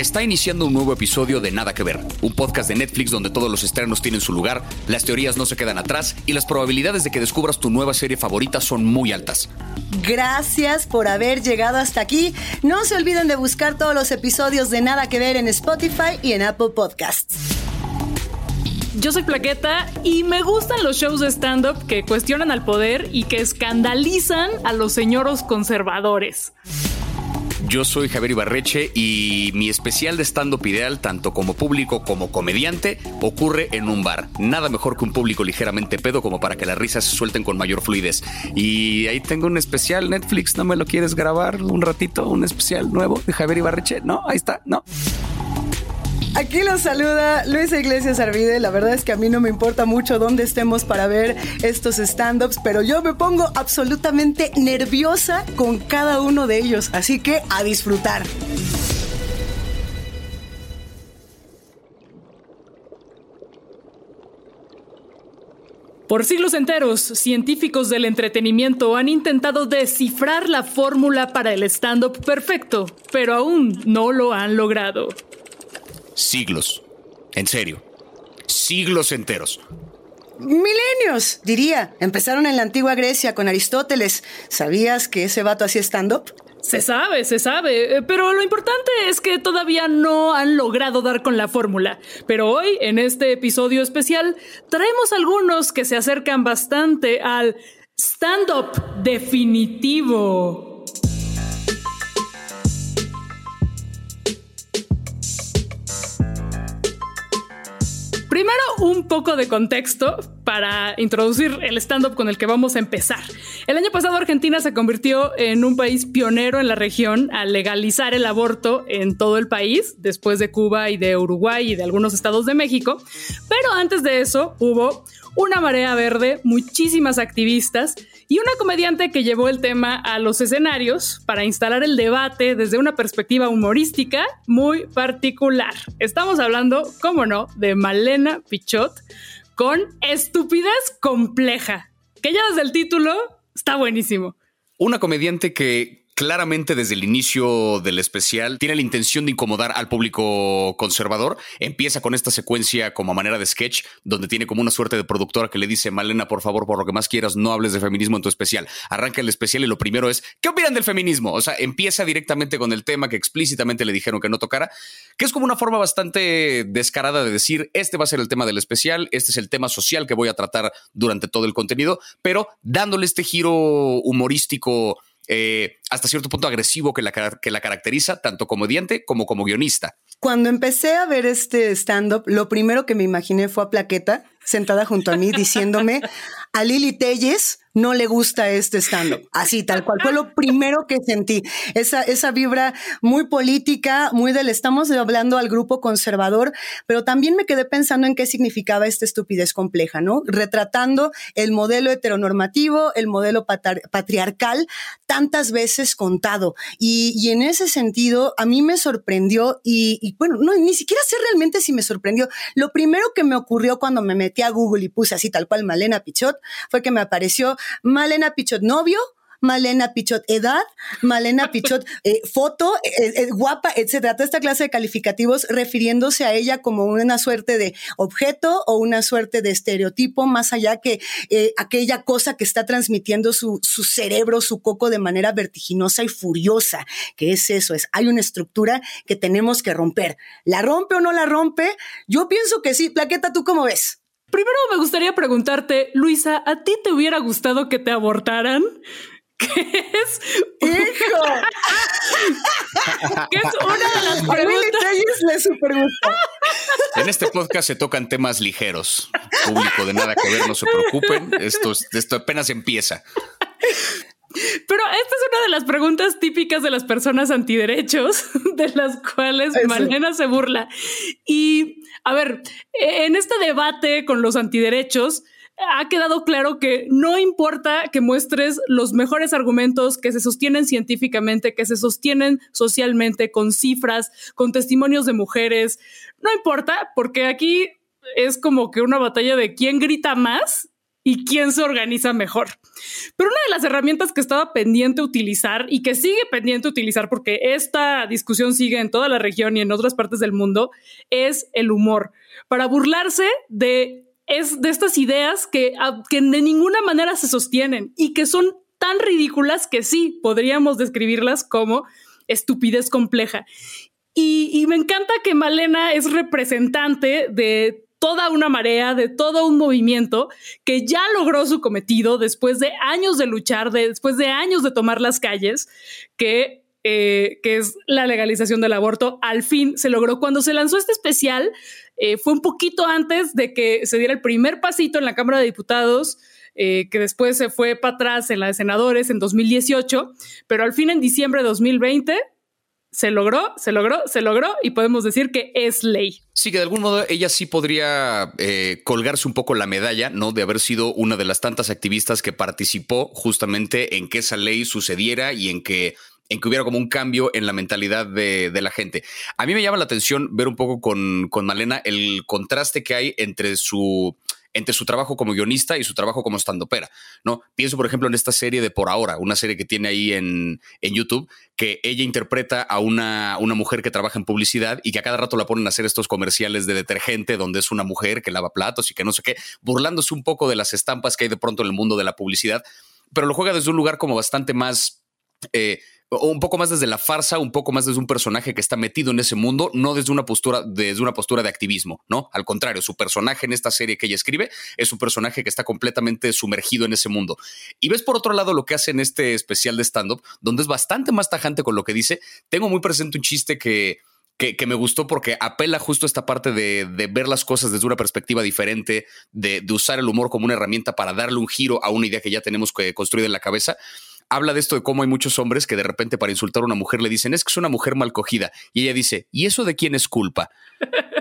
Está iniciando un nuevo episodio de Nada que Ver, un podcast de Netflix donde todos los estrenos tienen su lugar, las teorías no se quedan atrás y las probabilidades de que descubras tu nueva serie favorita son muy altas. Gracias por haber llegado hasta aquí. No se olviden de buscar todos los episodios de Nada que Ver en Spotify y en Apple Podcasts. Yo soy Plaqueta y me gustan los shows de stand-up que cuestionan al poder y que escandalizan a los señoros conservadores. Yo soy Javier Ibarreche y mi especial de stand-up ideal, tanto como público como comediante, ocurre en un bar. Nada mejor que un público ligeramente pedo como para que las risas se suelten con mayor fluidez. Y ahí tengo un especial Netflix, ¿no me lo quieres grabar un ratito? Un especial nuevo de Javier Ibarreche. No, ahí está, no. Aquí los saluda Luisa Iglesias Arvide. La verdad es que a mí no me importa mucho dónde estemos para ver estos stand-ups, pero yo me pongo absolutamente nerviosa con cada uno de ellos. Así que a disfrutar. Por siglos enteros, científicos del entretenimiento han intentado descifrar la fórmula para el stand-up perfecto, pero aún no lo han logrado. Siglos. En serio. Siglos enteros. Milenios, diría. Empezaron en la antigua Grecia con Aristóteles. ¿Sabías que ese vato hacía stand-up? Se sabe, se sabe, eh, pero lo importante es que todavía no han logrado dar con la fórmula. Pero hoy, en este episodio especial, traemos algunos que se acercan bastante al stand-up definitivo. Primero, un poco de contexto para introducir el stand-up con el que vamos a empezar. El año pasado Argentina se convirtió en un país pionero en la región al legalizar el aborto en todo el país, después de Cuba y de Uruguay y de algunos estados de México. Pero antes de eso hubo una marea verde, muchísimas activistas y una comediante que llevó el tema a los escenarios para instalar el debate desde una perspectiva humorística muy particular. Estamos hablando, cómo no, de Malena Pichot con estupidez compleja, que ya desde el título está buenísimo. Una comediante que claramente desde el inicio del especial tiene la intención de incomodar al público conservador. Empieza con esta secuencia como manera de sketch, donde tiene como una suerte de productora que le dice, Malena, por favor, por lo que más quieras, no hables de feminismo en tu especial. Arranca el especial y lo primero es, ¿qué opinan del feminismo? O sea, empieza directamente con el tema que explícitamente le dijeron que no tocara, que es como una forma bastante descarada de decir, este va a ser el tema del especial, este es el tema social que voy a tratar durante todo el contenido, pero dándole este giro humorístico eh, hasta cierto punto agresivo que la, que la caracteriza, tanto comediante como como guionista. Cuando empecé a ver este stand-up, lo primero que me imaginé fue a Plaqueta sentada junto a mí diciéndome a Lili Telles no le gusta este stand-up. Así, tal cual. Fue lo primero que sentí. Esa, esa vibra muy política, muy del estamos hablando al grupo conservador, pero también me quedé pensando en qué significaba esta estupidez compleja, ¿no? Retratando el modelo heteronormativo, el modelo patriarcal, tantas veces contado. Y, en ese sentido, a mí me sorprendió y, bueno, no, ni siquiera sé realmente si me sorprendió. Lo primero que me ocurrió cuando me metí a Google y puse así tal cual Malena Pichot fue que me apareció Malena Pichot novio, Malena Pichot edad, Malena Pichot eh, foto, eh, eh, guapa, etcétera. Toda esta clase de calificativos refiriéndose a ella como una suerte de objeto o una suerte de estereotipo, más allá que aquella cosa que está transmitiendo su, su, cerebro, su coco de manera vertiginosa y furiosa. que es eso? Es hay una estructura que tenemos que romper. ¿La rompe o no la rompe? Yo pienso que sí. Plaqueta, ¿tú cómo ves? Primero me gustaría preguntarte, Luisa, ¿a ti te hubiera gustado que te abortaran? ¿Qué es? ¡Hijo! ¿Qué es una de las preguntas? le super gusta. En este podcast se tocan temas ligeros. Público de nada que ver, no se preocupen. Esto, esto apenas empieza. Pero esta es una de las preguntas típicas de las personas antiderechos, de las cuales Malena se burla. Y a ver, en este debate con los antiderechos, ha quedado claro que no importa que muestres los mejores argumentos que se sostienen científicamente, que se sostienen socialmente, con cifras, con testimonios de mujeres, no importa, porque aquí es como que una batalla de quién grita más y quién se organiza mejor. Pero una de las herramientas que estaba pendiente utilizar y que sigue pendiente utilizar porque esta discusión sigue en toda la región y en otras partes del mundo es el humor para burlarse de, es, de estas ideas que, que de ninguna manera se sostienen y que son tan ridículas que sí podríamos describirlas como estupidez compleja. Y, me encanta que Malena es representante de toda una marea, de todo un movimiento que ya logró su cometido después de años de luchar, después de años de tomar las calles, que, eh, que es la legalización del aborto. Al fin se logró. Cuando se lanzó este especial, eh, fue un poquito antes de que se diera el primer pasito en la Cámara de Diputados. Eh, que después se fue para atrás en la de senadores en 2018, pero al fin en diciembre de 2020 se logró, se logró, se logró y podemos decir que es ley. Sí, que de algún modo ella sí podría eh, colgarse un poco la medalla, ¿no? De haber sido una de las tantas activistas que participó justamente en que esa ley sucediera y en que en que hubiera como un cambio en la mentalidad de, de, la gente. A mí me llama la atención ver un poco con, con Malena el contraste que hay entre su entre su trabajo como guionista y su trabajo como estandopera, ¿no? Pienso, por ejemplo, en esta serie de Por Ahora, una serie que tiene ahí en, en YouTube, que ella interpreta a una, una mujer que trabaja en publicidad y que a cada rato la ponen a hacer estos comerciales de detergente donde es una mujer que lava platos y que no sé qué, burlándose un poco de las estampas que hay de pronto en el mundo de la publicidad, pero lo juega desde un lugar como bastante más... Eh, un poco más desde la farsa, un poco más desde un personaje que está metido en ese mundo, no desde una postura, desde una postura de activismo, ¿no? Al contrario, su personaje en esta serie que ella escribe es un personaje que está completamente sumergido en ese mundo. Y ves por otro lado lo que hace en este especial de stand-up, donde es bastante más tajante con lo que dice. Tengo muy presente un chiste que, que, me gustó porque apela justo a esta parte de, ver las cosas desde una perspectiva diferente, de, de, usar el humor como una herramienta para darle un giro a una idea que ya tenemos construida en la cabeza habla de esto de cómo hay muchos hombres que de repente para insultar a una mujer le dicen es que es una mujer mal cogida y ella dice ¿y eso de quién es culpa?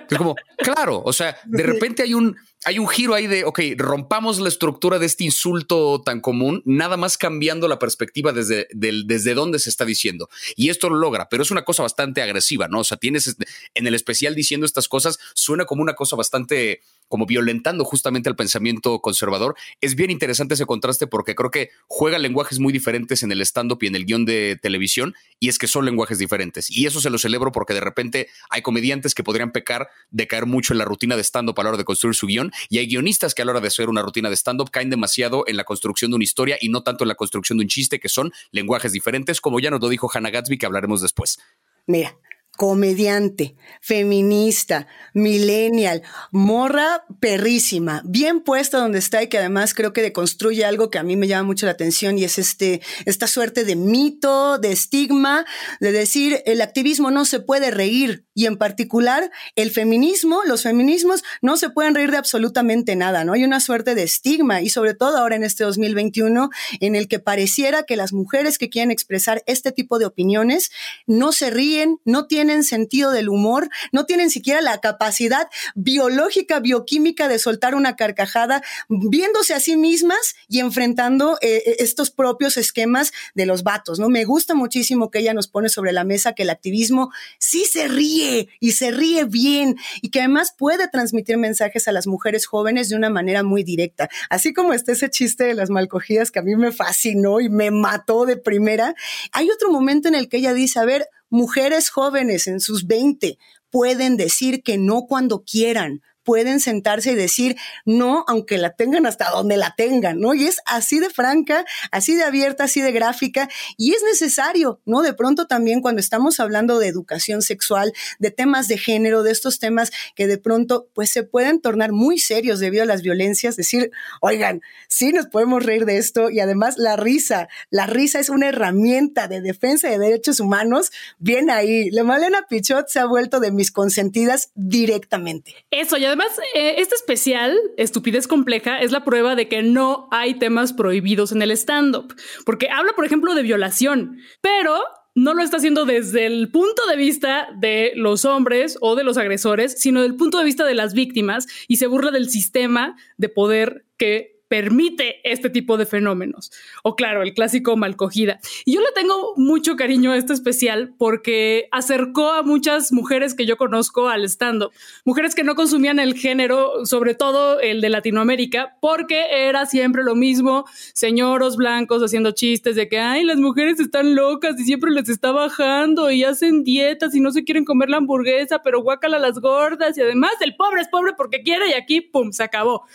Es como claro, o sea, de repente hay un hay un giro ahí de, ok, rompamos la estructura de este insulto tan común, nada más cambiando la perspectiva desde, desde dónde se está diciendo. Y esto lo logra, pero es una cosa bastante agresiva, ¿no? O sea, tienes este, en el especial diciendo estas cosas, suena como una cosa bastante como violentando justamente al pensamiento conservador. Es bien interesante ese contraste porque creo que juega lenguajes muy diferentes en el stand-up y en el guion de televisión, y es que son lenguajes diferentes. Y eso se lo celebro porque de repente hay comediantes que podrían pecar de caer mucho en la rutina de stand-up a la hora de construir su guion, y hay guionistas que a la hora de hacer una rutina de stand-up caen demasiado en la construcción de una historia y no tanto en la construcción de un chiste, que son lenguajes diferentes, como ya nos lo dijo Hannah Gatsby, que hablaremos después. Mira, comediante, feminista, millennial, morra perrísima, bien puesta donde está y que además creo que deconstruye algo que a mí me llama mucho la atención y es este, esta suerte de mito, de estigma, de decir el activismo no se puede reír y en particular el feminismo, los feminismos no se pueden reír de absolutamente nada, ¿no? Hay una suerte de estigma y sobre todo ahora en este 2021 en el que pareciera que las mujeres que quieren expresar este tipo de opiniones no se ríen, no tienen tienen sentido del humor, no tienen siquiera la capacidad biológica, bioquímica de soltar una carcajada, viéndose a sí mismas y enfrentando eh, eh, estos propios esquemas de los vatos, ¿no? Me gusta muchísimo que ella nos pone sobre la mesa que el activismo sí se ríe y se ríe bien y que además puede transmitir mensajes a las mujeres jóvenes de una manera muy directa. Así como está ese chiste de las malcogidas que a mí me fascinó y me mató de primera, hay otro momento en el que ella dice, a ver, mujeres jóvenes en sus 20 pueden decir que no cuando quieran, pueden sentarse y decir no, aunque la tengan hasta donde la tengan, ¿no? Y es así de franca, así de abierta, así de gráfica, y es necesario, ¿no? De pronto también cuando estamos hablando de educación sexual, de temas de género, de estos temas que de pronto pues se pueden tornar muy serios debido a las violencias, decir, oigan, sí nos podemos reír de esto y además la risa, la risa es una herramienta de defensa de derechos humanos, bien ahí. La Malena Pichot se ha vuelto de mis consentidas directamente. Eso, ya además, eh, especial, Estupidez Compleja, es la prueba de que no hay temas prohibidos en el stand-up. Porque habla, por ejemplo, de violación, pero no lo está haciendo desde el punto de vista de los hombres o de los agresores, sino del punto de vista de las víctimas y se burla del sistema de poder que permite este tipo de fenómenos. O claro, el clásico malcogida. Y yo le tengo mucho cariño a este especial porque acercó a muchas mujeres que yo conozco al stand-up. Mujeres que no consumían el género, sobre todo el de Latinoamérica, porque era siempre lo mismo, señoros blancos haciendo chistes de que, ay, las mujeres están locas y siempre les está bajando y hacen dietas y no se quieren comer la hamburguesa, pero guácala las gordas y además el pobre es pobre porque quiere y aquí, ¡pum!, se acabó.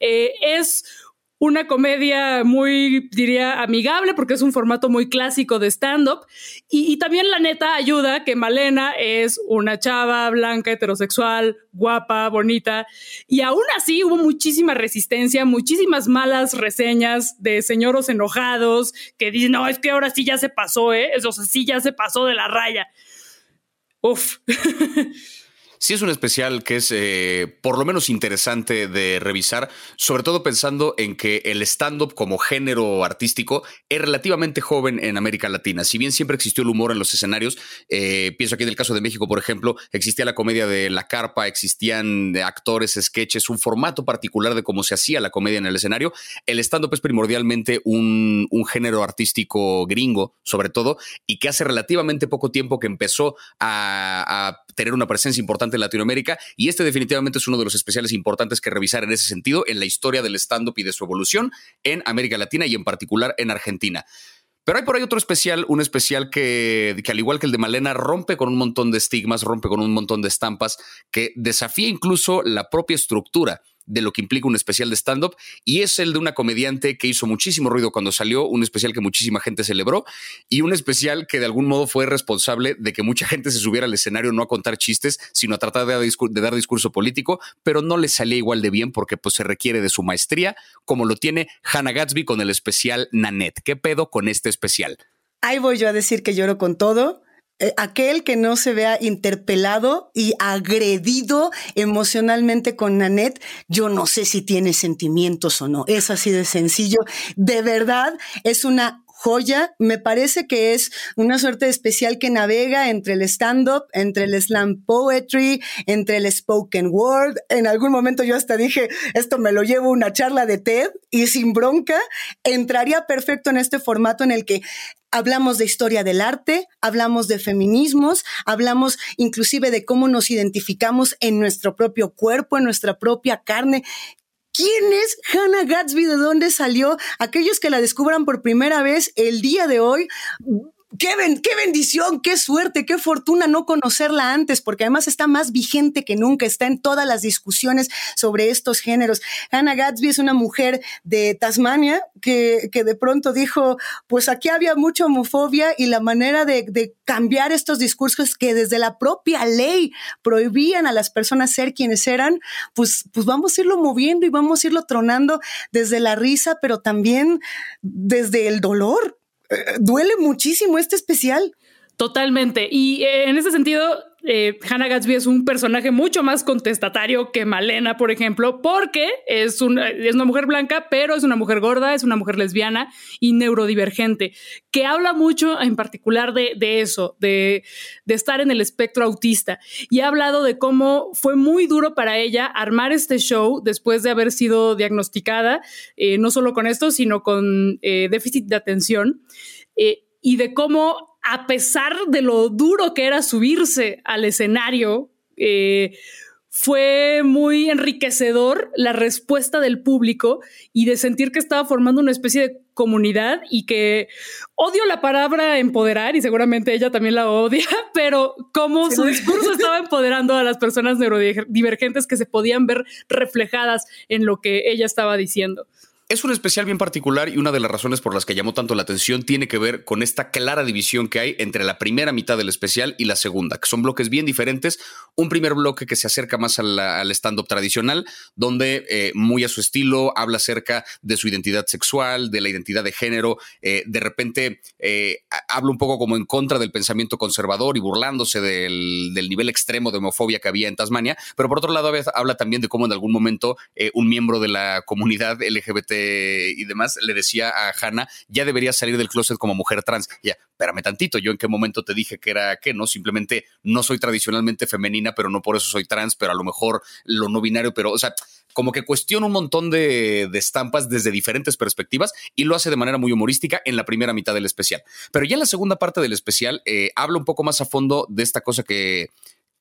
Eh, es una comedia muy, diría, amigable, porque es un formato muy clásico de stand-up. Y, también la neta ayuda que Malena es una chava blanca, heterosexual, guapa, bonita. Y aún así hubo muchísima resistencia, muchísimas malas reseñas de señoros enojados que dicen, no, es que ahora sí ya se pasó, ¿eh? Eso sí ya se pasó de la raya. Uf. sí es un especial que es eh, por lo menos interesante de revisar, sobre todo pensando en que el stand-up como género artístico es relativamente joven en América Latina. Si bien siempre existió el humor en los escenarios, eh, pienso aquí en el caso de México, por ejemplo, existía la comedia de la carpa, existían actores, sketches, un formato particular de cómo se hacía la comedia en el escenario. El stand-up es primordialmente un, un género artístico gringo, sobre todo, y que hace relativamente poco tiempo que empezó a, a tener una presencia importante en Latinoamérica y este definitivamente es uno de los especiales importantes que revisar en ese sentido en la historia del stand-up y de su evolución en América Latina y en particular en Argentina. Pero hay por ahí otro especial, un especial que, que, al igual que el de Malena, rompe con un montón de estigmas, rompe con un montón de estampas, que desafía incluso la propia estructura de lo que implica un especial de stand-up y es el de una comediante que hizo muchísimo ruido cuando salió, un especial que muchísima gente celebró y un especial que de algún modo fue responsable de que mucha gente se subiera al escenario no a contar chistes, sino a tratar de, dar discurso político, pero no le salía igual de bien porque pues se requiere de su maestría, como lo tiene Hannah Gatsby con el especial Nanette. ¿Qué pedo con este especial? Ahí voy yo a decir que lloro con todo aquel que no se vea interpelado y agredido emocionalmente con Nanette, yo no sé si tiene sentimientos o no. Es así de sencillo. De verdad, es una joya. Me parece que es una suerte especial que navega entre el stand-up, entre el slam poetry, entre el spoken word. En algún momento yo hasta dije, esto me lo llevo una charla de TED y sin bronca, entraría perfecto en este formato en el que Hablamos de historia del arte, hablamos de feminismos, hablamos inclusive de cómo nos identificamos en nuestro propio cuerpo, en nuestra propia carne. ¿Quién es Hannah Gatsby? ¿De dónde salió? Aquellos que la descubran por primera vez el día de hoy, Qué, qué, bendición, qué suerte, qué fortuna no conocerla antes, porque además está más vigente que nunca, está en todas las discusiones sobre estos géneros. Hannah Gatsby es una mujer de Tasmania que, que de pronto dijo, pues aquí había mucha homofobia y la manera de, de cambiar estos discursos que desde la propia ley prohibían a las personas ser quienes eran, pues, pues vamos a irlo moviendo y vamos a irlo tronando desde la risa, pero también desde el dolor duele muchísimo este especial. Totalmente. Y eh, en ese sentido, eh, Hannah Gatsby es un personaje mucho más contestatario que Malena, por ejemplo, porque es una, es una mujer blanca, pero es una mujer gorda, es una mujer lesbiana y neurodivergente, que habla mucho en particular de, eso, de, estar en el espectro autista. Y ha hablado de cómo fue muy duro para ella armar este show después de haber sido diagnosticada, eh, no solo con esto, sino con déficit de atención. y de cómo a pesar de lo duro que era subirse al escenario, eh, fue muy enriquecedor la respuesta del público y de sentir que estaba formando una especie de comunidad y que odio la palabra empoderar y seguramente ella también la odia, pero como su discurso estaba empoderando a las personas neurodivergentes que se podían ver reflejadas en lo que ella estaba diciendo. Es un especial bien particular y una de las razones por las que llamó tanto la atención tiene que ver con esta clara división que hay entre la primera mitad del especial y la segunda, que son bloques bien diferentes. Un primer bloque que se acerca más al, stand-up tradicional, donde eh, muy a su estilo habla acerca de su identidad sexual, de la identidad de género, eh, de repente eh, habla un poco como en contra del pensamiento conservador y burlándose del, del, nivel extremo de homofobia que había en Tasmania, pero por otro lado habla también de cómo en algún momento un miembro de la comunidad LGBT y demás, le decía a Hannah, ya debería salir del closet como mujer trans. Ya, espérame tantito, yo en qué momento te dije que era que no, simplemente no soy tradicionalmente femenina, pero no por eso soy trans, pero a lo mejor lo no binario, pero, o sea, como que cuestiona un montón de, estampas desde diferentes perspectivas y lo hace de manera muy humorística en la primera mitad del especial. Pero ya en la segunda parte del especial eh, habla un poco más a fondo de esta cosa que,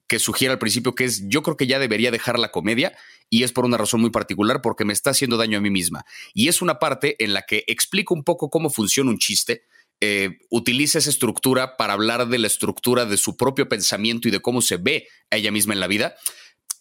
que sugiere al principio, que es yo creo que ya debería dejar la comedia y es por una razón muy particular porque me está haciendo daño a mí misma. Y es una parte en la que explico un poco cómo funciona un chiste. Eh, utiliza esa estructura para hablar de la estructura de su propio pensamiento y de cómo se ve a ella misma en la vida.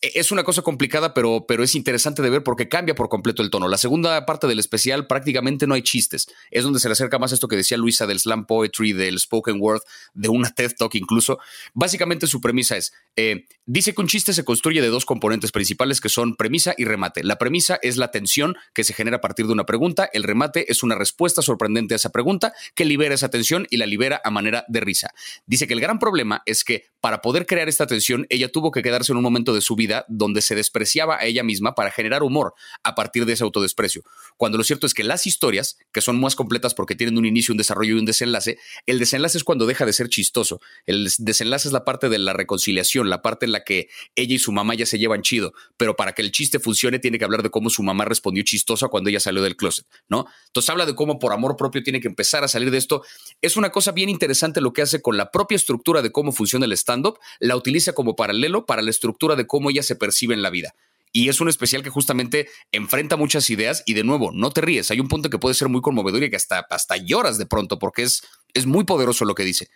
E, es una cosa complicada, pero, pero es interesante de ver porque cambia por completo el tono. La segunda parte del especial prácticamente no hay chistes. Es donde se le acerca más esto que decía Luisa del slam poetry, del spoken word, de una TED Talk incluso. Básicamente su premisa es, eh, dice que un chiste se construye de dos componentes principales que son premisa y remate. La premisa es la tensión que se genera a partir de una pregunta. El remate es una respuesta sorprendente a esa pregunta que libera esa tensión y la libera a manera de risa. Dice que el gran problema es que para poder crear esta tensión, ella tuvo que quedarse en un momento de su vida donde se despreciaba a ella misma para generar humor a partir de ese autodesprecio. Cuando lo cierto es que las historias, que son más completas porque tienen un inicio, un desarrollo y un desenlace, el desenlace es cuando deja de ser chistoso. El desenlace es la parte de la reconciliación, la parte en la que ella y su mamá ya se llevan chido, pero para que el chiste funcione tiene que hablar de cómo su mamá respondió chistosa cuando ella salió del closet, ¿no? Entonces habla de cómo por amor propio tiene que empezar a salir de esto. Es una cosa bien interesante lo que hace con la propia estructura de cómo funciona el stand-up, la utiliza como paralelo para la estructura de cómo ella se percibe en la vida. Y es un especial que justamente enfrenta muchas ideas y de nuevo, no te ríes, hay un punto que puede ser muy conmovedor y que hasta, hasta lloras de pronto porque es, es muy poderoso lo que dice.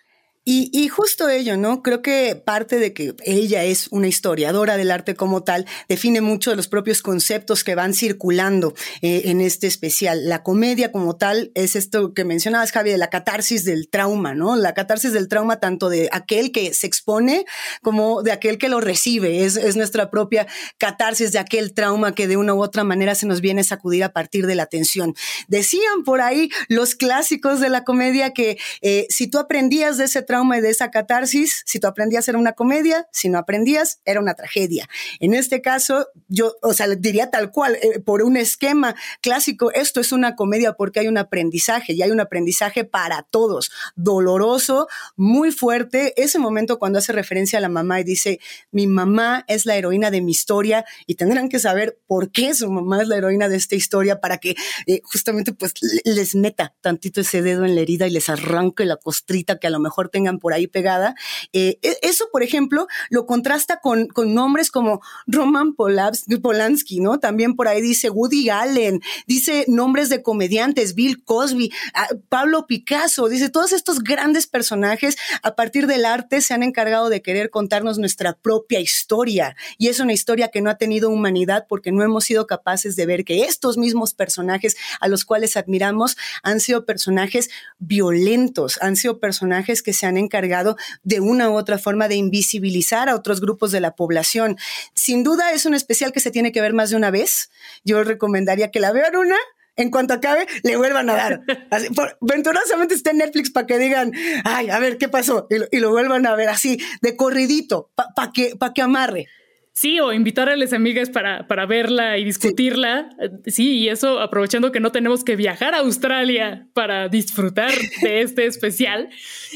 Y, justo ello, ¿no? Creo que parte de que ella es una historiadora del arte como tal, define mucho de los propios conceptos que van circulando eh, en este especial. La comedia como tal es esto que mencionabas, Javi, de la catarsis del trauma, ¿no? La catarsis del trauma tanto de aquel que se expone como de aquel que lo recibe. Es, es nuestra propia catarsis de aquel trauma que de una u otra manera se nos viene sacudir a partir de la tensión. Decían por ahí los clásicos de la comedia que eh, si tú aprendías de ese trauma y de esa catarsis, si tú aprendías era una comedia, si no aprendías era una tragedia. En este caso, yo, o sea, diría tal cual, eh, por un esquema clásico, esto es una comedia porque hay un aprendizaje y hay un aprendizaje para todos, doloroso, muy fuerte. Ese momento cuando hace referencia a la mamá y dice, mi mamá es la heroína de mi historia y tendrán que saber por qué su mamá es la heroína de esta historia para que eh, justamente pues les meta tantito ese dedo en la herida y les arranque la costrita que a lo mejor tenga por ahí pegada. Eh, e, eso, por ejemplo, lo contrasta con, con nombres como Roman Polanski, ¿no? También por ahí dice Woody Allen, dice nombres de comediantes, Bill Cosby, ah, Pablo Picasso, dice todos estos grandes personajes a partir del arte se han encargado de querer contarnos nuestra propia historia. Y es una historia que no ha tenido humanidad porque no hemos sido capaces de ver que estos mismos personajes a los cuales admiramos han sido personajes violentos, han sido personajes que se han encargado de una u otra forma de invisibilizar a otros grupos de la población. Sin duda es un especial que se tiene que ver más de una vez. Yo recomendaría que la vean una, en cuanto acabe, le vuelvan a dar. venturosamente está en Netflix para que digan, ay, a ver, ¿qué pasó? Y lo, vuelvan a ver así, de corridito, para que, pa que amarre. Sí, o invitar a las amigas para, para verla y discutirla. Sí. y eso aprovechando que no tenemos que viajar a Australia para disfrutar de este especial.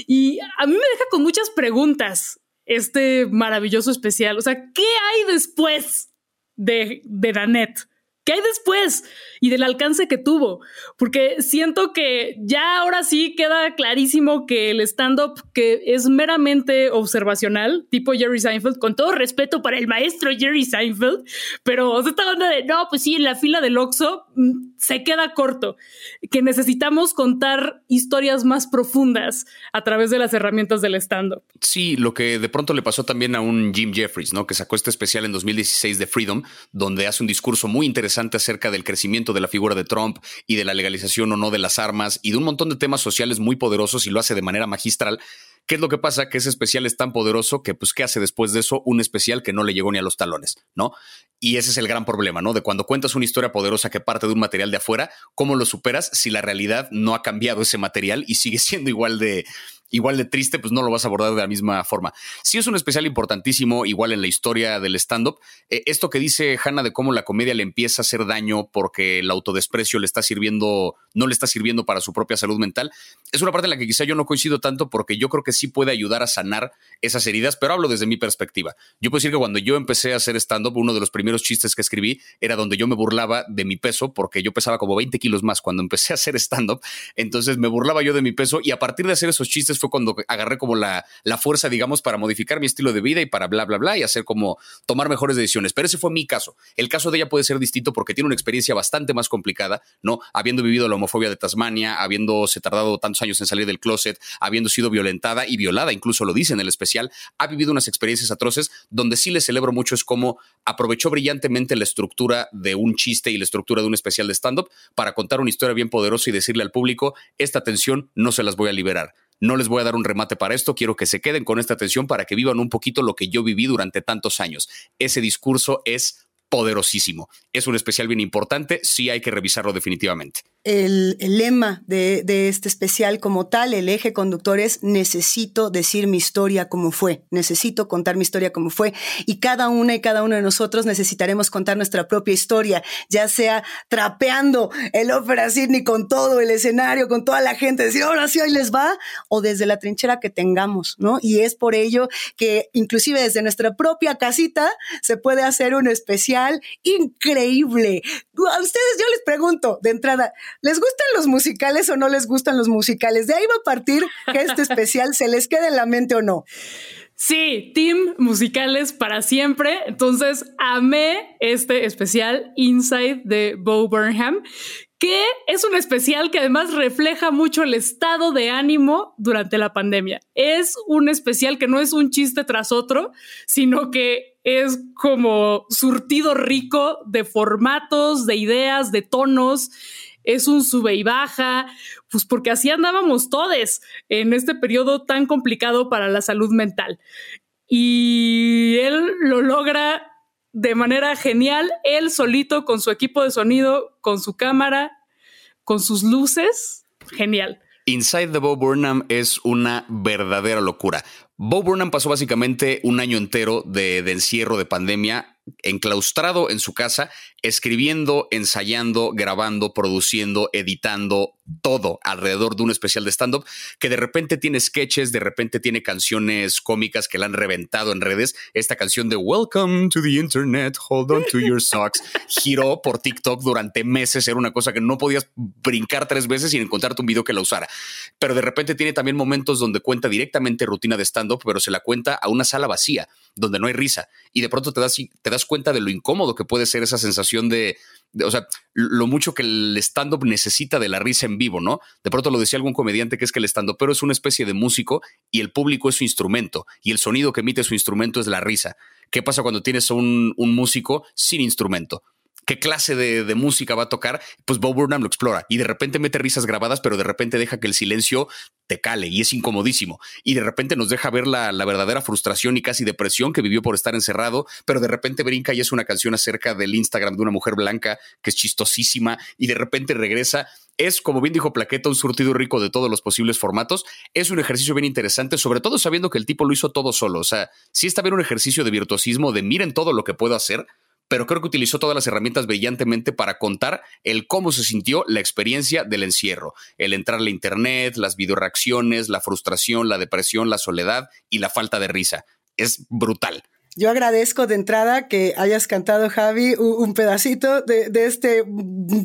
Y a mí me deja con muchas preguntas este maravilloso especial. O sea, ¿qué hay después de, de Nanette? ¿Qué hay después? Y del alcance que tuvo. Porque siento que ya ahora sí queda clarísimo que el stand-up que es meramente observacional, tipo Jerry Seinfeld, con todo respeto para el maestro Jerry Seinfeld, pero esta onda de, no, pues sí, en la fila del Oxxo mm, se queda corto. Que necesitamos contar historias más profundas a través de las herramientas del stand-up. Sí, lo que de pronto le pasó también a un Jim Jeffries, ¿no? Que sacó este especial en 2016 de Freedom, donde hace un discurso muy interesante acerca del crecimiento de la figura de Trump y de la legalización o no de las armas y de un montón de temas sociales muy poderosos y lo hace de manera magistral. ¿Qué es lo que pasa? Que ese especial es tan poderoso que, pues, ¿qué hace después de eso? Un especial que no le llegó ni a los talones, ¿no? Y ese es el gran problema, ¿no? De cuando cuentas una historia poderosa que parte de un material de afuera, ¿cómo lo superas si la realidad no ha cambiado ese material y sigue siendo igual de, igual de triste, pues no lo vas a abordar de la misma forma. Sí es un especial importantísimo, igual en la historia del stand-up. Eh, esto que dice Hannah de cómo la comedia le empieza a hacer daño porque el autodesprecio le está sirviendo, no le está sirviendo para su propia salud mental, es una parte en la que quizá yo no coincido tanto porque yo creo que sí puede ayudar a sanar esas heridas, pero hablo desde mi perspectiva. Yo puedo decir que cuando yo empecé a hacer stand-up, uno de los primeros chistes que escribí era donde yo me burlaba de mi peso, porque yo pesaba como 20 kilos más cuando empecé a hacer stand-up. Entonces me burlaba yo de mi peso y a partir de hacer esos chistes fue cuando agarré como la, la fuerza, digamos, para modificar mi estilo de vida y para bla, bla, bla y hacer como tomar mejores decisiones. Pero ese fue mi caso. El caso de ella puede ser distinto porque tiene una experiencia bastante más complicada, ¿no? Habiendo vivido la homofobia de Tasmania, habiéndose tardado tantos años en salir del closet, habiendo sido violentada y violada, incluso lo dice en el especial, ha vivido unas experiencias atroces donde sí le celebro mucho es como aprovechó brillantemente la estructura de un chiste y la estructura de un especial de stand-up para contar una historia bien poderosa y decirle al público, esta tensión no se las voy a liberar. No les voy a dar un remate para esto, quiero que se queden con esta atención para que vivan un poquito lo que yo viví durante tantos años. Ese discurso es poderosísimo. Es un especial bien importante, sí hay que revisarlo definitivamente el, lema de, de, este especial como tal, el eje conductor es necesito decir mi historia como fue, necesito contar mi historia como fue y cada una y cada uno de nosotros necesitaremos contar nuestra propia historia, ya sea trapeando el ópera Sydney con todo el escenario, con toda la gente, decir ahora sí, hoy les va, o desde la trinchera que tengamos, ¿no? Y es por ello que inclusive desde nuestra propia casita se puede hacer un especial increíble. A ustedes yo les pregunto de entrada, ¿Les gustan los musicales o no les gustan los musicales? De ahí va a partir que este especial se les quede en la mente o no. Sí, team musicales para siempre. Entonces, amé este especial Inside de Bo Burnham, que es un especial que además refleja mucho el estado de ánimo durante la pandemia. Es un especial que no es un chiste tras otro, sino que es como surtido rico de formatos, de ideas, de tonos es un sube y baja, pues porque así andábamos todos en este periodo tan complicado para la salud mental. Y él lo logra de manera genial, él solito con su equipo de sonido, con su cámara, con sus luces, genial. Inside the Bo Burnham es una verdadera locura. Bo Burnham pasó básicamente un año entero de, de encierro, de pandemia, enclaustrado en su casa, escribiendo, ensayando, grabando, produciendo, editando, todo alrededor de un especial de stand-up que de repente tiene sketches, de repente tiene canciones cómicas que la han reventado en redes. Esta canción de Welcome to the Internet, Hold on to your socks, giró por TikTok durante meses. Era una cosa que no podías brincar tres veces sin encontrarte un video que la usara. Pero de repente tiene también momentos donde cuenta directamente rutina de stand-up, pero se la cuenta a una sala vacía, donde no hay risa. Y de pronto te das, te das cuenta de lo incómodo que puede ser esa sensación de, o sea, lo mucho que el stand-up necesita de la risa en vivo, ¿no? De pronto lo decía algún comediante que es que el stand-up pero es una especie de músico y el público es su instrumento y el sonido que emite su instrumento es la risa. ¿Qué pasa cuando tienes un, un músico sin instrumento? Qué clase de, música va a tocar, pues Bob Burnham lo explora y de repente mete risas grabadas, pero de repente deja que el silencio te cale y es incomodísimo. Y de repente nos deja ver la, la, verdadera frustración y casi depresión que vivió por estar encerrado, pero de repente brinca y es una canción acerca del Instagram de una mujer blanca que es chistosísima y de repente regresa. Es, como bien dijo Plaqueta, un surtido rico de todos los posibles formatos. Es un ejercicio bien interesante, sobre todo sabiendo que el tipo lo hizo todo solo. O sea, sí está bien un ejercicio de virtuosismo, de miren todo lo que puedo hacer, pero creo que utilizó todas las herramientas brillantemente para contar el cómo se sintió la experiencia del encierro, el entrar a internet, las videoreacciones, la frustración, la depresión, la soledad y la falta de risa. Es brutal. Yo agradezco de entrada que hayas cantado, Javi, un, pedacito de, este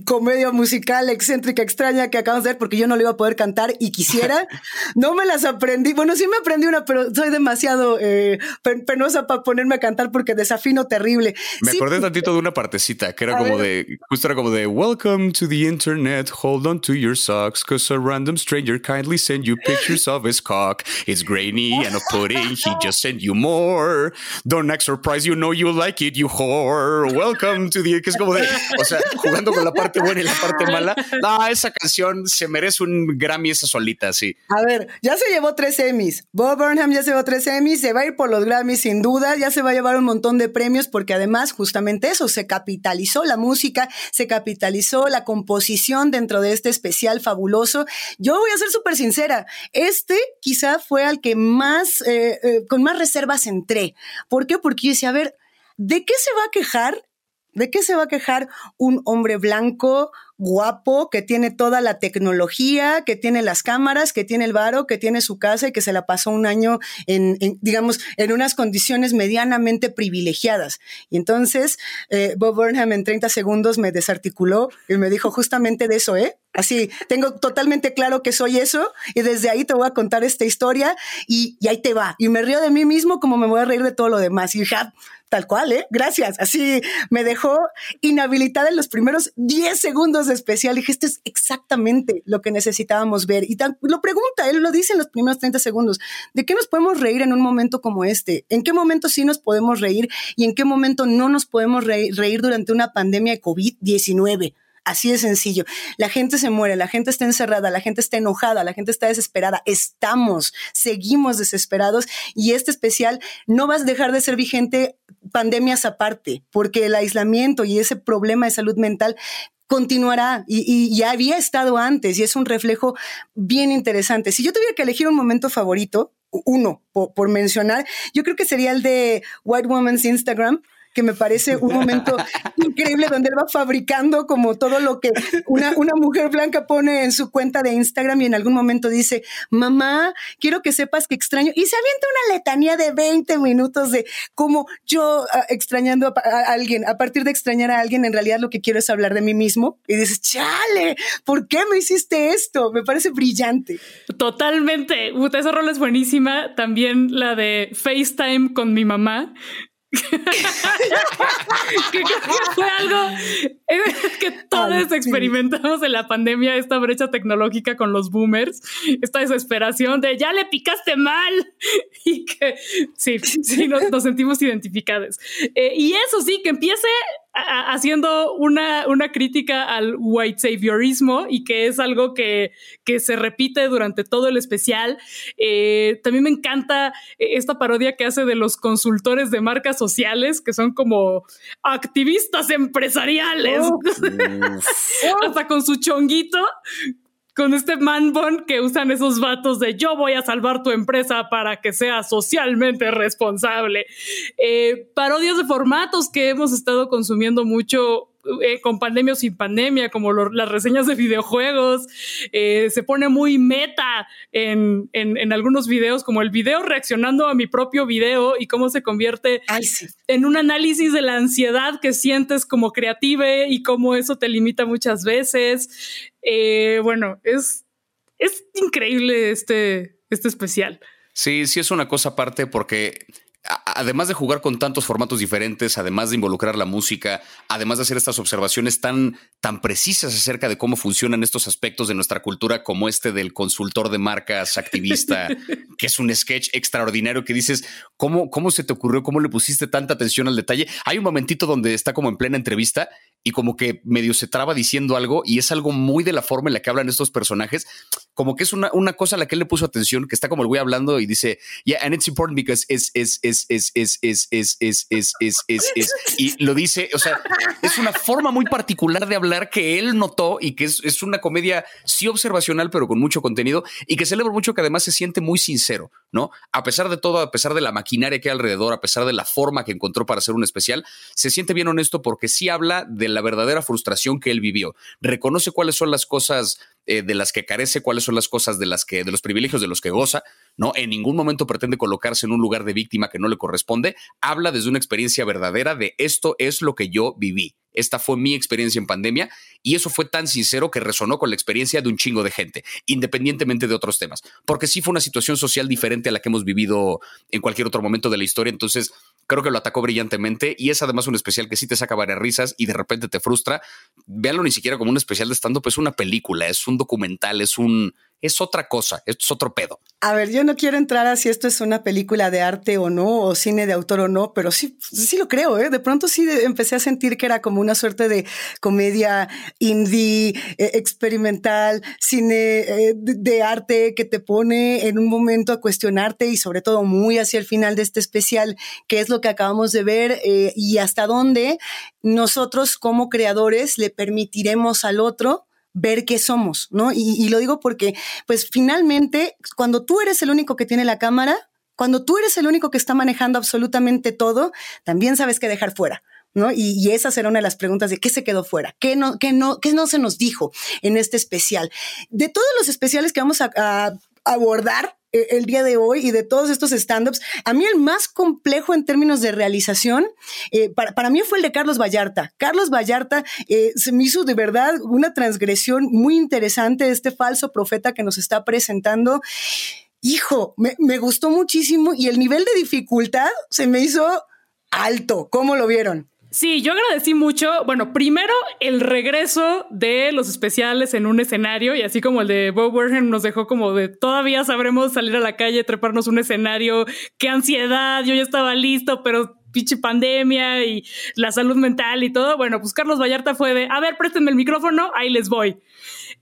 comedia musical excéntrica, extraña que acabamos de ver, porque yo no lo iba a poder cantar y quisiera. No me las aprendí. Bueno, sí me aprendí una, pero soy demasiado eh, penosa para ponerme a cantar porque desafino terrible. Me acordé tantito de una partecita que era como de, justo era como de, Welcome to the internet, hold on to your socks, cause a random stranger kindly sent you pictures of his cock. It's grainy and a pudding, he just sent you more. Don't don't act surprised, you know you like it, you whore. Welcome to the. Que es como de. O sea, jugando con la parte buena y la parte mala. No, esa canción se merece un Grammy esa solita, sí. A ver, ya se llevó tres Emmys. Bob Burnham ya se llevó tres Emmys, se va a ir por los Grammys sin duda, ya se va a llevar un montón de premios porque además justamente eso, se capitalizó la música, se capitalizó la composición dentro de este especial fabuloso. Yo voy a ser súper sincera, este quizá fue al que más, eh, eh, con más reservas entré. ¿Por qué? Porque yo decía, a ver, ¿de qué se va a quejar? ¿De qué se va a quejar un hombre blanco guapo, que tiene toda la tecnología, que tiene las cámaras, que tiene el varo, que tiene su casa y que se la pasó un año en, digamos, en unas condiciones medianamente privilegiadas. Y entonces eh, Bob Burnham en 30 segundos me desarticuló y me dijo justamente de eso, ¿eh? Así, tengo totalmente claro que soy eso y desde ahí te voy a contar esta historia y, y ahí te va. Y me río de mí mismo como me voy a reír de todo lo demás. Y ya, tal cual, ¿eh? Gracias. Así me dejó inhabilitada en los primeros 10 segundos especial. dije, esto es exactamente lo que necesitábamos ver. Y lo pregunta, él lo dice en los primeros 30 segundos. ¿De qué nos podemos reír en un momento como este? ¿En qué momento sí nos podemos reír y en qué momento no nos podemos reír durante una pandemia de COVID-19? Así de sencillo. La gente se muere, la gente está encerrada, la gente está enojada, la gente está desesperada. Estamos, seguimos desesperados y este especial no va a dejar de ser vigente pandemias aparte, porque el aislamiento y ese problema de salud mental continuará y, ya había estado antes y es un reflejo bien interesante. Si yo tuviera que elegir un momento favorito, uno por mencionar, yo creo que sería el de White Woman's Instagram que me parece un momento increíble donde él va fabricando como todo lo que una, una mujer blanca pone en su cuenta de Instagram y en algún momento dice, mamá, quiero que sepas que extraño. Y se avienta una letanía de 20 minutos de cómo yo ah, extrañando a, alguien, a partir de extrañar a alguien, en realidad lo que quiero es hablar de mí mismo. Y dices, chale, ¿por qué me hiciste esto? Me parece brillante. Totalmente. esa rol es buenísima. También la de FaceTime con mi mamá que, fue algo que todos experimentamos en la pandemia, esta brecha tecnológica con los boomers, esta desesperación de ya le picaste mal y que sí, sí, nos, sentimos identificados. Eh, y eso sí, que empiece haciendo una, una, crítica al white saviorismo y que es algo que, que se repite durante todo el especial. Eh, también me encanta esta parodia que hace de los consultores de marcas sociales, que son como activistas empresariales, hasta con su chonguito con este man que usan esos vatos de yo voy a salvar tu empresa para que sea socialmente responsable. Eh, parodias de formatos que hemos estado consumiendo mucho eh, con pandemia o sin pandemia, como las reseñas de videojuegos, eh, se pone muy meta en, algunos videos, como el video reaccionando a mi propio video y cómo se convierte en un análisis de la ansiedad que sientes como creative y cómo eso te limita muchas veces. Eh, bueno, es, es increíble este, este especial. Sí, sí es una cosa aparte porque además de jugar con tantos formatos diferentes, además de involucrar la música, además de hacer estas observaciones tan, tan precisas acerca de cómo funcionan estos aspectos de nuestra cultura, como este del consultor de marcas activista, que es un sketch extraordinario que dices, ¿cómo, ¿cómo se te ocurrió? ¿Cómo le pusiste tanta atención al detalle? Hay un momentito donde está como en plena entrevista y como que medio se traba diciendo algo y es algo muy de la forma en la que hablan estos personajes, como que es una, una cosa a la que él le puso atención, que está como el güey hablando y dice, yeah, and it's important because it's, it's, it's, it's, it's, it's, it's, it's, it's, it's, it's, it's, y lo dice, o sea, es una forma muy particular de hablar que él notó y que es, es una comedia sí observacional, pero con mucho contenido y que celebra mucho que además se siente muy sincero, ¿no? A pesar de todo, a pesar de la maquinaria que hay alrededor, a pesar de la forma que encontró para hacer un especial, se siente bien honesto porque sí habla de la verdadera frustración que él vivió. Reconoce cuáles son las cosas eh, de las que carece, cuáles son las cosas de las que, de los privilegios de los que goza, ¿no? En ningún momento pretende colocarse en un lugar de víctima que no le corresponde. Habla desde una experiencia verdadera de esto es lo que yo viví. Esta fue mi experiencia en pandemia y eso fue tan sincero que resonó con la experiencia de un chingo de gente, independientemente de otros temas, porque sí fue una situación social diferente a la que hemos vivido en cualquier otro momento de la historia, entonces creo que lo atacó brillantemente y es además un especial que sí te saca varias risas y de repente te frustra. Véanlo ni siquiera como un especial de stand-up, es una película, es un documental, es un es otra cosa, es otro pedo. A ver, yo no quiero entrar a si esto es una película de arte o no, o cine de autor o no, pero sí, sí lo creo, ¿eh? De pronto sí empecé a sentir que era como una suerte de comedia indie, eh, experimental, cine eh, de, arte que te pone en un momento a cuestionarte y sobre todo muy hacia el final de este especial, qué es lo que acabamos de ver eh, y hasta dónde nosotros como creadores le permitiremos al otro ver qué somos, ¿no? Y, lo digo porque, pues finalmente, cuando tú eres el único que tiene la cámara, cuando tú eres el único que está manejando absolutamente todo, también sabes qué dejar fuera. ¿No? Y, esa será una de las preguntas de qué se quedó fuera, qué no, qué no, qué no se nos dijo en este especial. De todos los especiales que vamos a abordar, el día de hoy y de todos estos stand-ups, a mí el más complejo en términos de realización, eh, para, mí fue el de Carlos Vallarta. Carlos Vallarta eh, se me hizo de verdad una transgresión muy interesante, este falso profeta que nos está presentando. Hijo, me gustó muchísimo y el nivel de dificultad se me hizo alto. ¿Cómo lo vieron? Sí, yo agradecí mucho. Bueno, primero el regreso de los especiales en un escenario y así como el de Bob Werhen nos dejó como de todavía sabremos salir a la calle, treparnos un escenario, qué ansiedad, yo ya estaba listo, pero pinche pandemia y la salud mental y todo. Bueno, pues Carlos Vallarta fue de, a ver, préstenme el micrófono, ahí les voy.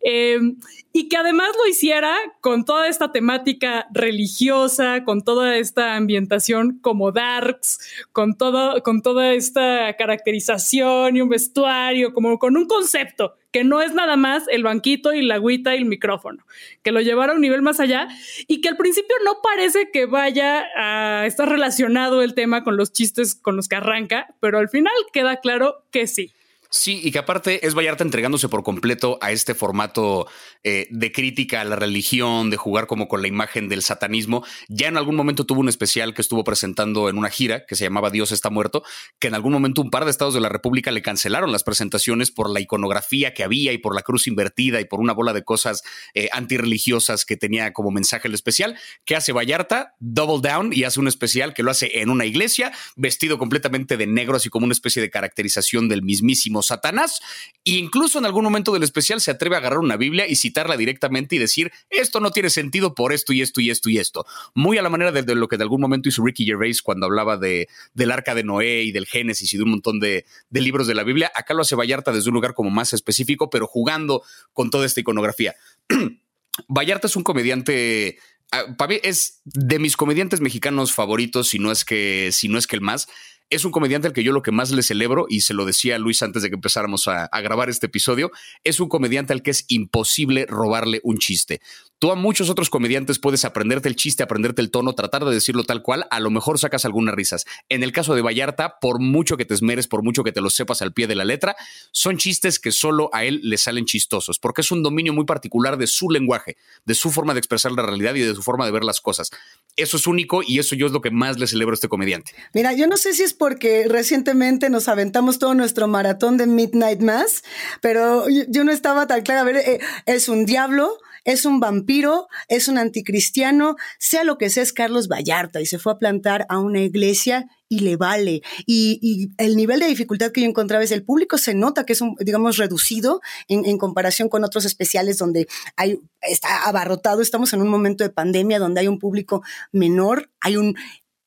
Em, y que además lo hiciera con toda esta temática religiosa, con toda esta ambientación como darks, con, con toda esta caracterización y un vestuario, como con un concepto que no es nada más el banquito y la agüita y el micrófono, que lo llevara a un nivel más allá y que al principio no parece que vaya a estar relacionado el tema con los chistes con los que arranca, pero al final queda claro que sí. Sí, y que aparte es Vallarta entregándose por completo a este formato eh, de crítica a la religión, de jugar como con la imagen del satanismo. Ya en algún momento tuvo un especial que estuvo presentando en una gira que se llamaba Dios está muerto, que en algún momento un par de estados de la República le cancelaron las presentaciones por la iconografía que había y por la cruz invertida y por una bola de cosas eh, antirreligiosas que tenía como mensaje el especial. ¿Qué hace Vallarta? Double down y hace un especial que lo hace en una iglesia, vestido completamente de negro, así como una especie de caracterización del mismísimo Satanás. E incluso en algún momento del especial se atreve a agarrar una Biblia y citarla directamente y decir, esto no tiene sentido por esto y esto y esto y esto. Muy a la manera de, lo que de algún momento hizo Ricky Gervais cuando hablaba de, del arca de Noé y del Génesis y de un montón de, libros de la Biblia. Acá lo hace Vallarta desde un lugar como más específico, pero jugando con toda esta iconografía. Vallarta es un comediante ah, para es de mis comediantes mexicanos favoritos, si no es que, si no es que el más es un comediante al que yo lo que más le celebro, y se lo decía Luis antes de que empezáramos a, a, grabar este episodio, es un comediante al que es imposible robarle un chiste. Tú a muchos otros comediantes puedes aprenderte el chiste, aprenderte el tono, tratar de decirlo tal cual, a lo mejor sacas algunas risas. En el caso de Vallarta, por mucho que te esmeres, por mucho que te lo sepas al pie de la letra, son chistes que solo a él le salen chistosos, porque es un dominio muy particular de su lenguaje, de su forma de expresar la realidad y de su forma de ver las cosas. Eso es único y eso yo es lo que más le celebro a este comediante. Mira, yo no sé si es porque recientemente nos aventamos todo nuestro maratón de Midnight Mass, pero yo no estaba tan clara. A ver, eh, es un diablo es un vampiro, es un anticristiano, sea lo que sea, es Carlos Vallarta y se fue a plantar a una iglesia y le vale. Y, el nivel de dificultad que yo encontraba es el público se nota que es un, digamos, reducido en, comparación con otros especiales donde hay, está abarrotado. Estamos en un momento de pandemia donde hay un público menor, hay un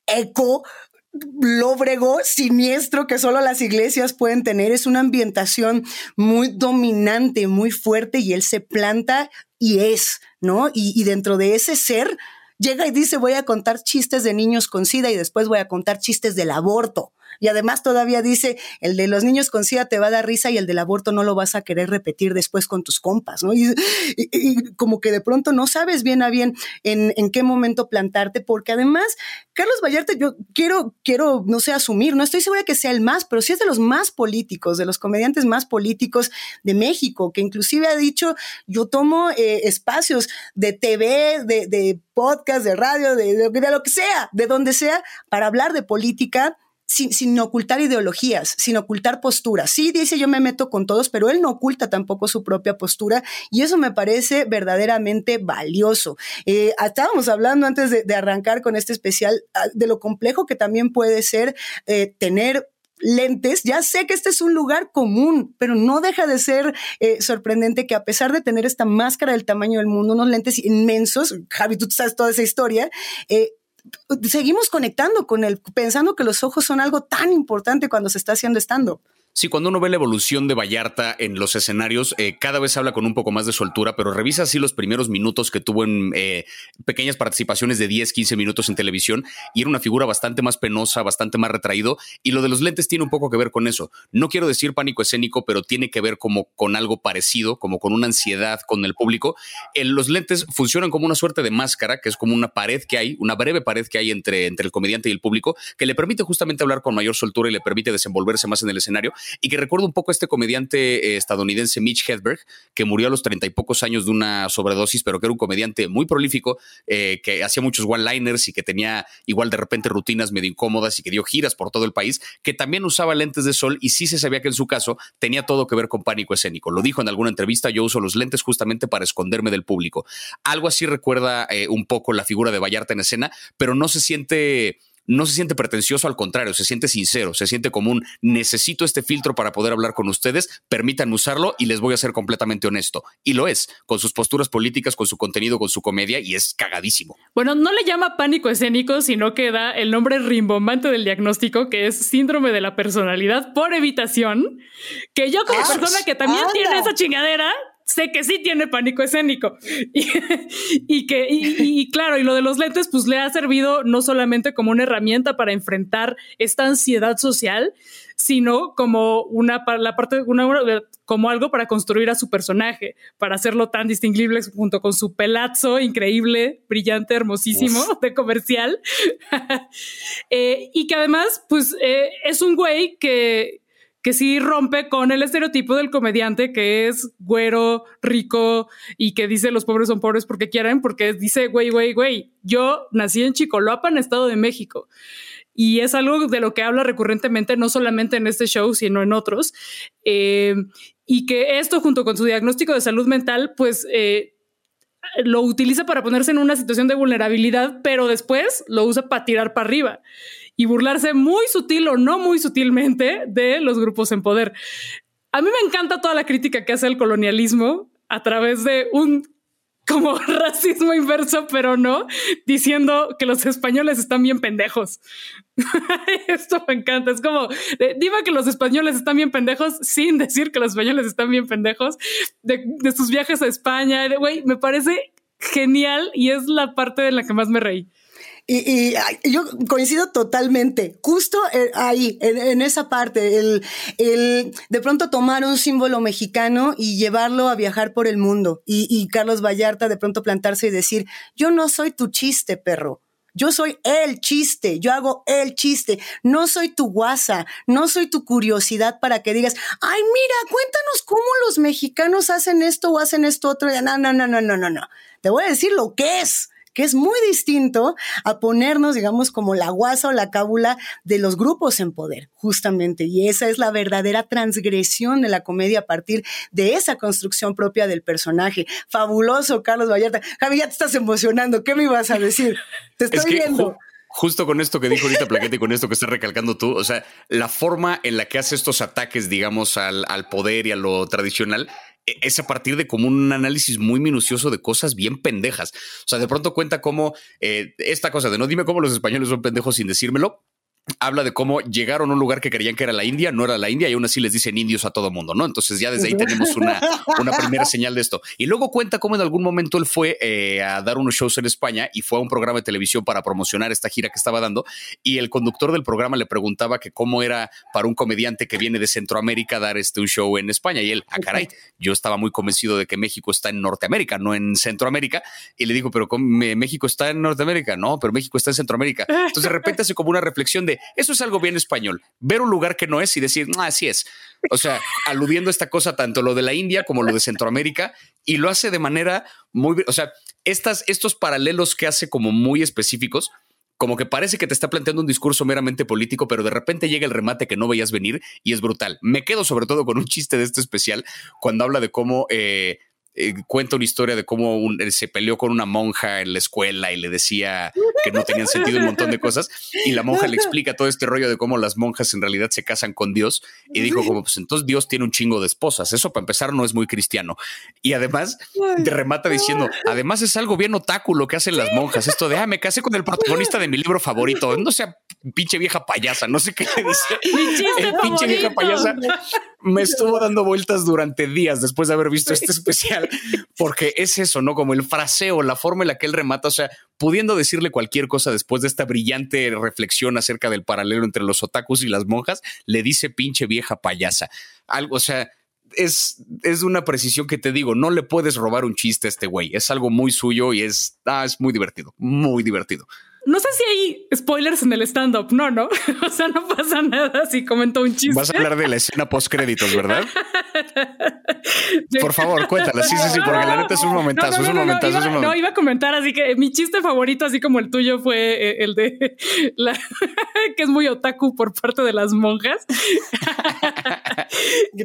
eco lóbrego, siniestro que solo las iglesias pueden tener. Es una ambientación muy dominante, muy fuerte y él se planta y es, ¿no? Y, dentro de ese ser llega y dice voy a contar chistes de niños con SIDA y después voy a contar chistes del aborto. Y además todavía dice, el de los niños con SIDA te va a dar risa y el del aborto no lo vas a querer repetir después con tus compas, ¿no? Y, como que de pronto no sabes bien a bien en, en, qué momento plantarte, porque además, Carlos Vallarta, yo quiero, quiero, no sé, asumir, no estoy segura que sea el más, pero sí es de los más políticos, de los comediantes más políticos de México, que inclusive ha dicho, yo tomo eh, espacios de TV, de, de podcast, de radio, de lo que sea, de donde sea, para hablar de política sin, ocultar ideologías, sin ocultar posturas. Sí, dice yo me meto con todos, pero él no oculta tampoco su propia postura y eso me parece verdaderamente valioso. Eh, estábamos hablando antes de, arrancar con este especial ah, de lo complejo que también puede ser eh, tener lentes, ya sé que este es un lugar común, pero no deja de ser eh, sorprendente que a pesar de tener esta máscara del tamaño del mundo, unos lentes inmensos, Javi, tú sabes toda esa historia, eh, seguimos conectando con él, pensando que los ojos son algo tan importante cuando se está haciendo stand-up. Sí, cuando uno ve la evolución de Vallarta en los escenarios, eh, cada vez habla con un poco más de soltura, pero revisa así los primeros minutos que tuvo en eh, pequeñas participaciones de 10, 15 minutos en televisión y era una figura bastante más penosa, bastante más retraído. Y lo de los lentes tiene un poco que ver con eso. No quiero decir pánico escénico, pero tiene que ver como con algo parecido, como con una ansiedad con el público. los lentes funcionan como una suerte de máscara, que es como una pared que hay, una breve pared que hay entre, entre el comediante y el público, que le permite justamente hablar con mayor soltura y le permite desenvolverse más en el escenario y que recuerda un poco a este comediante eh, estadounidense Mitch Hedberg, que murió a los treinta y pocos años de una sobredosis, pero que era un comediante muy prolífico, eh, que hacía muchos one-liners y que tenía igual de repente rutinas medio incómodas y que dio giras por todo el país, que también usaba lentes de sol y sí se sabía que en su caso tenía todo que ver con pánico escénico. Lo dijo en alguna entrevista, yo uso los lentes justamente para esconderme del público. Algo así recuerda eh, un poco la figura de Vallarta en escena, pero no se siente no se siente pretencioso, al contrario, se siente sincero, se siente como un necesito este filtro para poder hablar con ustedes, permítanme usarlo y les voy a ser completamente honesto. Y lo es, con sus posturas políticas, con su contenido, con su comedia, y es cagadísimo. Bueno, no le llama pánico escénico, sino que da el nombre rimbombante del diagnóstico, que es síndrome de la personalidad por evitación, que yo como persona que también tiene esa chingadera, sé que sí tiene pánico escénico. Y, que, y, claro, y lo de los lentes, pues le ha servido no solamente como una herramienta para enfrentar esta ansiedad social, sino como una la parte una, como algo para construir a su personaje, para hacerlo tan distinguible junto con su pelazo increíble, brillante, hermosísimo de comercial. Eh, y que además, pues eh, es un güey que, que sí rompe con el estereotipo del comediante que es güero, rico y que dice los pobres son pobres porque quieren, porque dice, güey, güey, güey, yo nací en Chicoloapan, Estado de México. Y es algo de lo que habla recurrentemente, no solamente en este show, sino en otros. Eh, y que esto, junto con su diagnóstico de salud mental, pues eh, lo utiliza para ponerse en una situación de vulnerabilidad, pero después lo usa para tirar para arriba y burlarse muy sutil o no muy sutilmente de los grupos en poder. A mí me encanta toda la crítica que hace el colonialismo a través de un como racismo inverso, pero no, diciendo que los españoles están bien pendejos. Esto me encanta. Es como, dime que los españoles están bien pendejos sin decir que los españoles están bien pendejos de, sus viajes a España. Güey, me parece genial y es la parte de la que más me reí. Y, yo coincido totalmente, justo eh, ahí, en, esa parte, el, el, de pronto tomar un símbolo mexicano y llevarlo a viajar por el mundo. Y, y Carlos Vallarta de pronto plantarse y decir, yo no soy tu chiste, perro. Yo soy el chiste, yo hago el chiste, no soy tu guasa, no soy tu curiosidad para que digas, ay, mira, cuéntanos cómo los mexicanos hacen esto o hacen esto otro. No, no, no, no, no, no, no. Te voy a decir lo que es que es muy distinto a ponernos, digamos, como la guasa o la cábula de los grupos en poder, justamente. Y esa es la verdadera transgresión de la comedia a partir de esa construcción propia del personaje. Fabuloso, Carlos Vallarta. Javi, ya te estás emocionando. ¿Qué me ibas a decir? Te estoy viendo justo con esto que dijo ahorita Plaquete y con esto que estás recalcando tú, o sea, la forma en la que hace estos ataques, digamos, al, al poder y a lo tradicional es a partir de como un análisis muy minucioso de cosas bien pendejas. O sea, de pronto cuenta cómo eh, esta cosa de no dime cómo los españoles son pendejos sin decírmelo, habla de cómo llegaron a un lugar que creían que era la India, no era la India, y aún así les dicen indios a todo mundo, ¿no? Entonces ya desde ahí tenemos una, una primera señal de esto. Y luego cuenta cómo en algún momento él fue eh, a dar unos shows en España y fue a un programa de televisión para promocionar esta gira que estaba dando, y el conductor del programa le preguntaba que cómo era para un comediante que viene de Centroamérica dar este un show en España, y él, ah, caray, yo estaba muy convencido de que México está en Norteamérica, no en Centroamérica, y le dijo, pero México está en Norteamérica, no, pero México está en Centroamérica. Entonces de repente hace como una reflexión de, eso es algo bien español. Ver un lugar que no es y decir, ah, así es. O sea, aludiendo a esta cosa, tanto lo de la India como lo de Centroamérica, y lo hace de manera muy, o sea, estas, estos paralelos que hace como muy específicos, como que parece que te está planteando un discurso meramente político, pero de repente llega el remate que no veías venir y es brutal. Me quedo sobre todo con un chiste de este especial cuando habla de cómo eh, eh, cuenta una historia de cómo se peleó con una monja en la escuela y le decía que no tenían sentido un montón de cosas. Y la monja le explica todo este rollo de cómo las monjas en realidad se casan con Dios. Y dijo como, pues entonces Dios tiene un chingo de esposas. Eso para empezar no es muy cristiano. Y además te remata diciendo, además es algo bien otaku lo que hacen las monjas. Esto de, ah, me casé con el protagonista de mi libro favorito. No sea pinche vieja payasa, no sé qué le dice. Mi pinche vieja payasa me estuvo dando vueltas durante días después de haber visto este especial, porque es eso, ¿no? Como el fraseo, la forma en la que él remata, o sea, pudiendo decirle cualquier cosa después de esta brillante reflexión acerca del paralelo entre los otakus y las monjas, le dice pinche vieja payasa. Algo, o sea, es, es una precisión que te digo, no le puedes robar un chiste a este güey, es algo muy suyo y es, ah, es muy divertido, muy divertido. No sé si hay spoilers en el stand-up, no, no. O sea, no pasa nada si comentó un chiste. Vas a hablar de la escena post créditos, ¿verdad? Por favor, cuéntala. Sí, sí, sí, porque la neta es un momentazo, es un momentazo. Iba, no, iba a comentar, así que mi chiste favorito, así como el tuyo, fue eh, el de la que es muy otaku por parte de las monjas.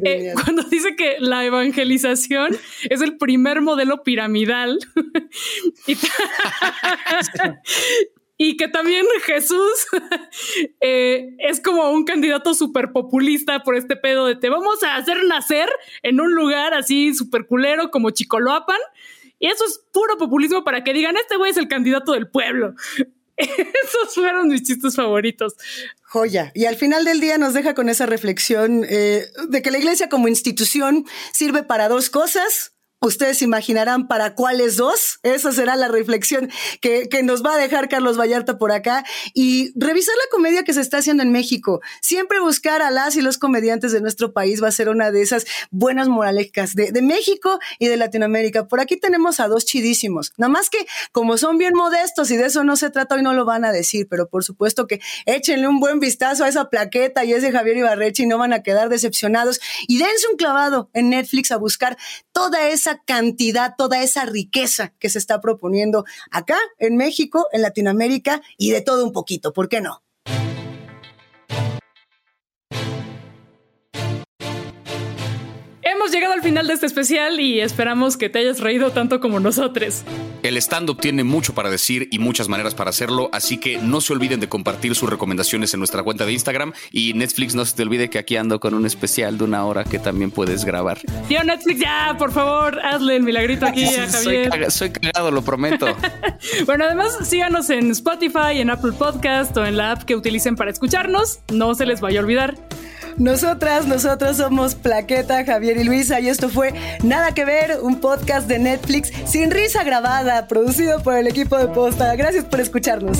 Eh, cuando dice que la evangelización es el primer modelo piramidal. y que también Jesús eh, es como un candidato súper populista por este pedo de te vamos a hacer nacer en un lugar así súper culero como Chicoloapan. Y eso es puro populismo para que digan, este güey es el candidato del pueblo. Esos fueron mis chistes favoritos. Joya. Y al final del día nos deja con esa reflexión eh, de que la iglesia como institución sirve para dos cosas, Ustedes imaginarán para cuáles dos. Esa será la reflexión que, que, nos va a dejar Carlos Vallarta por acá. Y revisar la comedia que se está haciendo en México. Siempre buscar a las y los comediantes de nuestro país va a ser una de esas buenas moralejas de, de México y de Latinoamérica. Por aquí tenemos a dos chidísimos. Nada más que como son bien modestos y de eso no se trata, hoy no lo van a decir, pero por supuesto que échenle un buen vistazo a esa plaqueta y ese Javier Ibarreche y no van a quedar decepcionados. Y dense un clavado en Netflix a buscar toda esa cantidad, toda esa riqueza que se está proponiendo acá en México, en Latinoamérica y de todo un poquito, ¿por qué no? Hemos llegado al final de este especial y esperamos que te hayas reído tanto como nosotros. El stand-up tiene mucho para decir y muchas maneras para hacerlo, así que no se olviden de compartir sus recomendaciones en nuestra cuenta de Instagram y Netflix no se te olvide que aquí ando con un especial de una hora que también puedes grabar. Tío Netflix, ya, por favor, hazle el milagrito aquí a Javier. Soy, cagado, lo prometo. bueno, además síganos en Spotify, en Apple Podcast o en la app que utilicen para escucharnos. No se les vaya a olvidar. Nosotras, nosotros somos Plaqueta, Javier y Y esto fue Nada que ver, un podcast de Netflix sin risa grabada, producido por el equipo de Posta. Gracias por escucharnos.